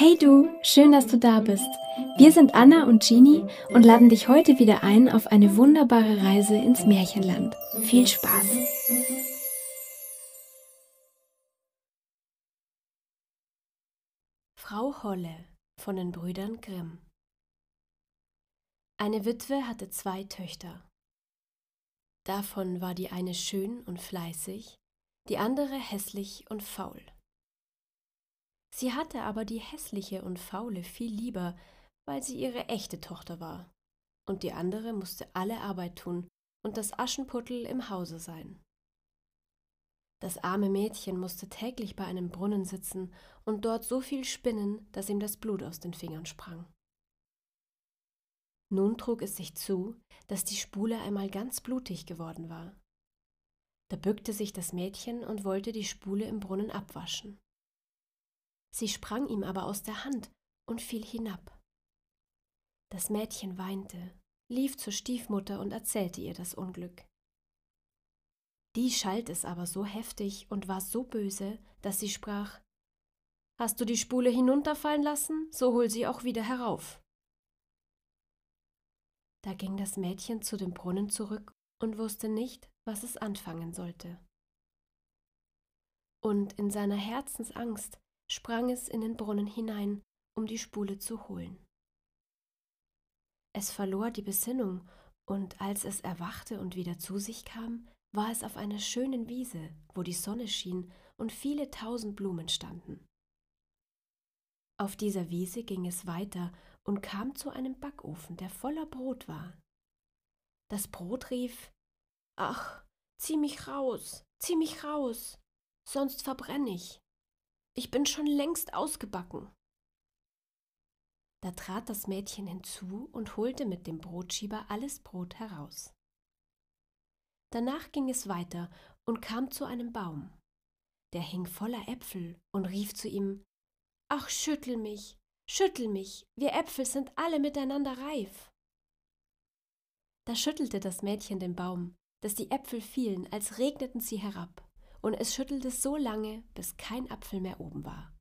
Hey du, schön, dass du da bist. Wir sind Anna und Jeannie und laden dich heute wieder ein auf eine wunderbare Reise ins Märchenland. Viel Spaß! Frau Holle von den Brüdern Grimm Eine Witwe hatte zwei Töchter. Davon war die eine schön und fleißig, die andere hässlich und faul. Sie hatte aber die hässliche und faule viel lieber, weil sie ihre echte Tochter war, und die andere musste alle Arbeit tun und das Aschenputtel im Hause sein. Das arme Mädchen musste täglich bei einem Brunnen sitzen und dort so viel spinnen, dass ihm das Blut aus den Fingern sprang. Nun trug es sich zu, dass die Spule einmal ganz blutig geworden war. Da bückte sich das Mädchen und wollte die Spule im Brunnen abwaschen. Sie sprang ihm aber aus der Hand und fiel hinab. Das Mädchen weinte, lief zur Stiefmutter und erzählte ihr das Unglück. Die schalt es aber so heftig und war so böse, dass sie sprach Hast du die Spule hinunterfallen lassen, so hol sie auch wieder herauf. Da ging das Mädchen zu dem Brunnen zurück und wusste nicht, was es anfangen sollte. Und in seiner Herzensangst sprang es in den Brunnen hinein, um die Spule zu holen. Es verlor die Besinnung, und als es erwachte und wieder zu sich kam, war es auf einer schönen Wiese, wo die Sonne schien und viele tausend Blumen standen. Auf dieser Wiese ging es weiter und kam zu einem Backofen, der voller Brot war. Das Brot rief Ach, zieh mich raus, zieh mich raus, sonst verbrenne ich. Ich bin schon längst ausgebacken. Da trat das Mädchen hinzu und holte mit dem Brotschieber alles Brot heraus. Danach ging es weiter und kam zu einem Baum. Der hing voller Äpfel und rief zu ihm Ach, schüttel mich, schüttel mich, wir Äpfel sind alle miteinander reif. Da schüttelte das Mädchen den Baum, dass die Äpfel fielen, als regneten sie herab und es schüttelte so lange, bis kein Apfel mehr oben war.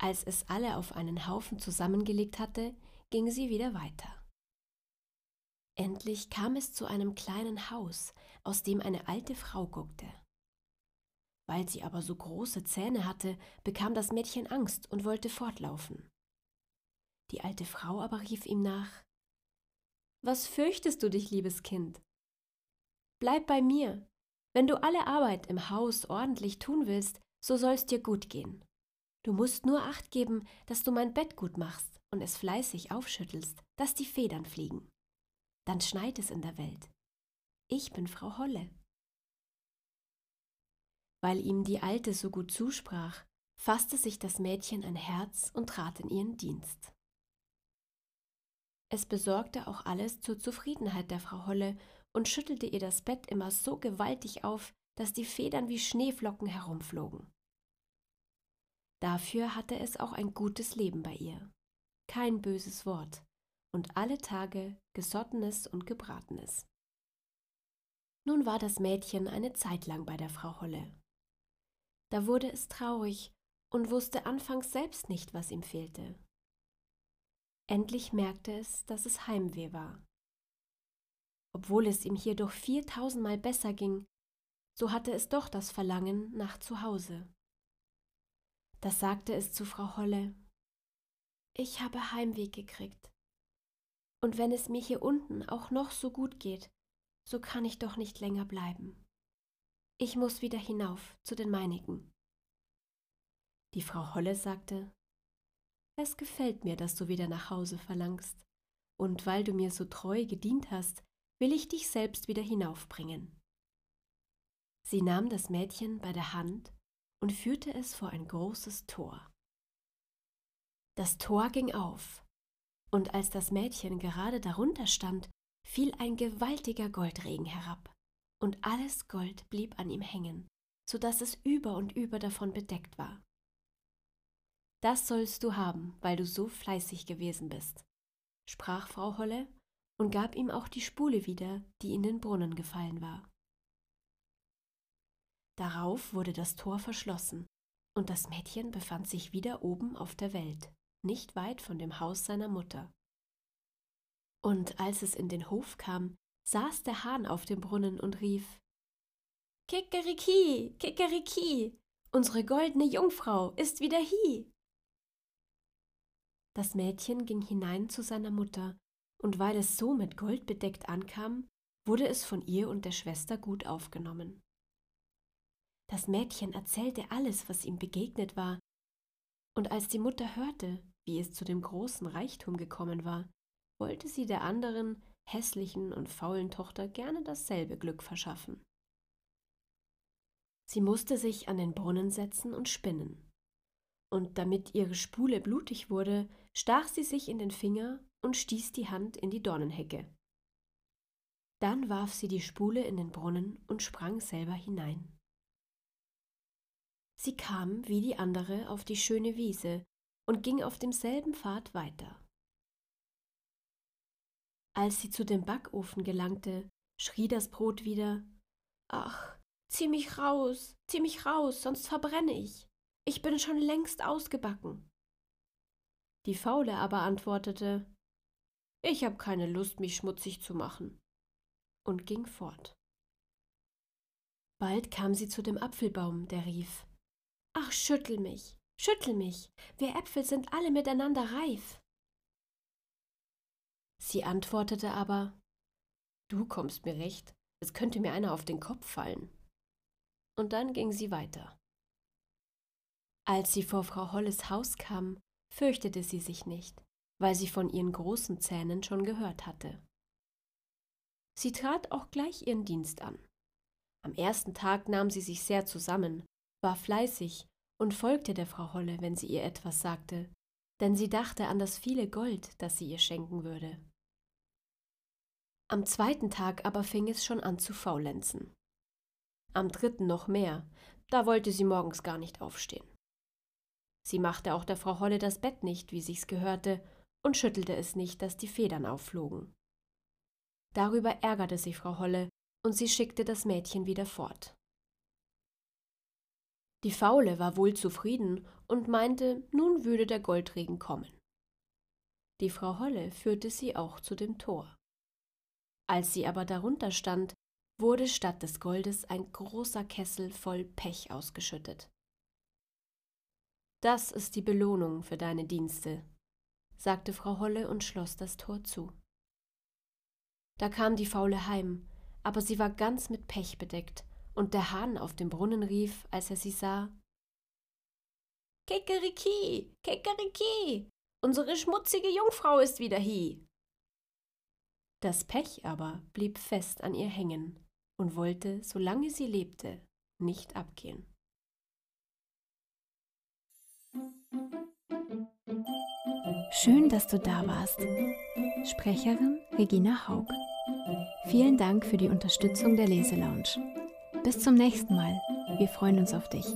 Als es alle auf einen Haufen zusammengelegt hatte, ging sie wieder weiter. Endlich kam es zu einem kleinen Haus, aus dem eine alte Frau guckte. Weil sie aber so große Zähne hatte, bekam das Mädchen Angst und wollte fortlaufen. Die alte Frau aber rief ihm nach Was fürchtest du dich, liebes Kind? Bleib bei mir, wenn du alle Arbeit im Haus ordentlich tun willst, so soll's dir gut gehen. Du musst nur acht geben, dass du mein Bett gut machst und es fleißig aufschüttelst, dass die Federn fliegen. Dann schneit es in der Welt. Ich bin Frau Holle. Weil ihm die Alte so gut zusprach, fasste sich das Mädchen ein Herz und trat in ihren Dienst. Es besorgte auch alles zur Zufriedenheit der Frau Holle und schüttelte ihr das Bett immer so gewaltig auf, dass die Federn wie Schneeflocken herumflogen. Dafür hatte es auch ein gutes Leben bei ihr. Kein böses Wort und alle Tage Gesottenes und Gebratenes. Nun war das Mädchen eine Zeit lang bei der Frau Holle. Da wurde es traurig und wusste anfangs selbst nicht, was ihm fehlte. Endlich merkte es, dass es Heimweh war. Obwohl es ihm hier doch viertausendmal besser ging, so hatte es doch das Verlangen nach Zuhause. Das sagte es zu Frau Holle. Ich habe Heimweh gekriegt. Und wenn es mir hier unten auch noch so gut geht, so kann ich doch nicht länger bleiben. Ich muss wieder hinauf zu den meinigen. Die Frau Holle sagte, es gefällt mir, dass du wieder nach Hause verlangst, und weil du mir so treu gedient hast, will ich dich selbst wieder hinaufbringen. Sie nahm das Mädchen bei der Hand und führte es vor ein großes Tor. Das Tor ging auf, und als das Mädchen gerade darunter stand, fiel ein gewaltiger Goldregen herab, und alles Gold blieb an ihm hängen, so dass es über und über davon bedeckt war. Das sollst du haben, weil du so fleißig gewesen bist, sprach Frau Holle und gab ihm auch die Spule wieder, die in den Brunnen gefallen war. Darauf wurde das Tor verschlossen, und das Mädchen befand sich wieder oben auf der Welt, nicht weit von dem Haus seiner Mutter. Und als es in den Hof kam, saß der Hahn auf dem Brunnen und rief Kikeriki, Kikeriki, unsere goldene Jungfrau ist wieder hie. Das Mädchen ging hinein zu seiner Mutter, und weil es so mit Gold bedeckt ankam, wurde es von ihr und der Schwester gut aufgenommen. Das Mädchen erzählte alles, was ihm begegnet war, und als die Mutter hörte, wie es zu dem großen Reichtum gekommen war, wollte sie der anderen, hässlichen und faulen Tochter gerne dasselbe Glück verschaffen. Sie musste sich an den Brunnen setzen und spinnen. Und damit ihre Spule blutig wurde, stach sie sich in den Finger und stieß die Hand in die Dornenhecke. Dann warf sie die Spule in den Brunnen und sprang selber hinein. Sie kam wie die andere auf die schöne Wiese und ging auf demselben Pfad weiter. Als sie zu dem Backofen gelangte, schrie das Brot wieder Ach, zieh mich raus, zieh mich raus, sonst verbrenne ich. Ich bin schon längst ausgebacken. Die Faule aber antwortete Ich hab keine Lust, mich schmutzig zu machen, und ging fort. Bald kam sie zu dem Apfelbaum, der rief Ach, schüttel mich, schüttel mich, wir Äpfel sind alle miteinander reif. Sie antwortete aber Du kommst mir recht, es könnte mir einer auf den Kopf fallen. Und dann ging sie weiter. Als sie vor Frau Holles Haus kam, fürchtete sie sich nicht, weil sie von ihren großen Zähnen schon gehört hatte. Sie trat auch gleich ihren Dienst an. Am ersten Tag nahm sie sich sehr zusammen, war fleißig und folgte der Frau Holle, wenn sie ihr etwas sagte, denn sie dachte an das viele Gold, das sie ihr schenken würde. Am zweiten Tag aber fing es schon an zu faulenzen. Am dritten noch mehr, da wollte sie morgens gar nicht aufstehen. Sie machte auch der Frau Holle das Bett nicht, wie sich's gehörte, und schüttelte es nicht, dass die Federn aufflogen. Darüber ärgerte sich Frau Holle, und sie schickte das Mädchen wieder fort. Die Faule war wohl zufrieden und meinte, nun würde der Goldregen kommen. Die Frau Holle führte sie auch zu dem Tor. Als sie aber darunter stand, wurde statt des Goldes ein großer Kessel voll Pech ausgeschüttet. Das ist die Belohnung für deine Dienste, sagte Frau Holle und schloss das Tor zu. Da kam die Faule heim, aber sie war ganz mit Pech bedeckt und der Hahn auf dem Brunnen rief, als er sie sah Kikeriki, Kikeriki, unsere schmutzige Jungfrau ist wieder hie. Das Pech aber blieb fest an ihr hängen und wollte, solange sie lebte, nicht abgehen. Schön, dass du da warst. Sprecherin Regina Haug. Vielen Dank für die Unterstützung der Leselounge. Bis zum nächsten Mal. Wir freuen uns auf dich.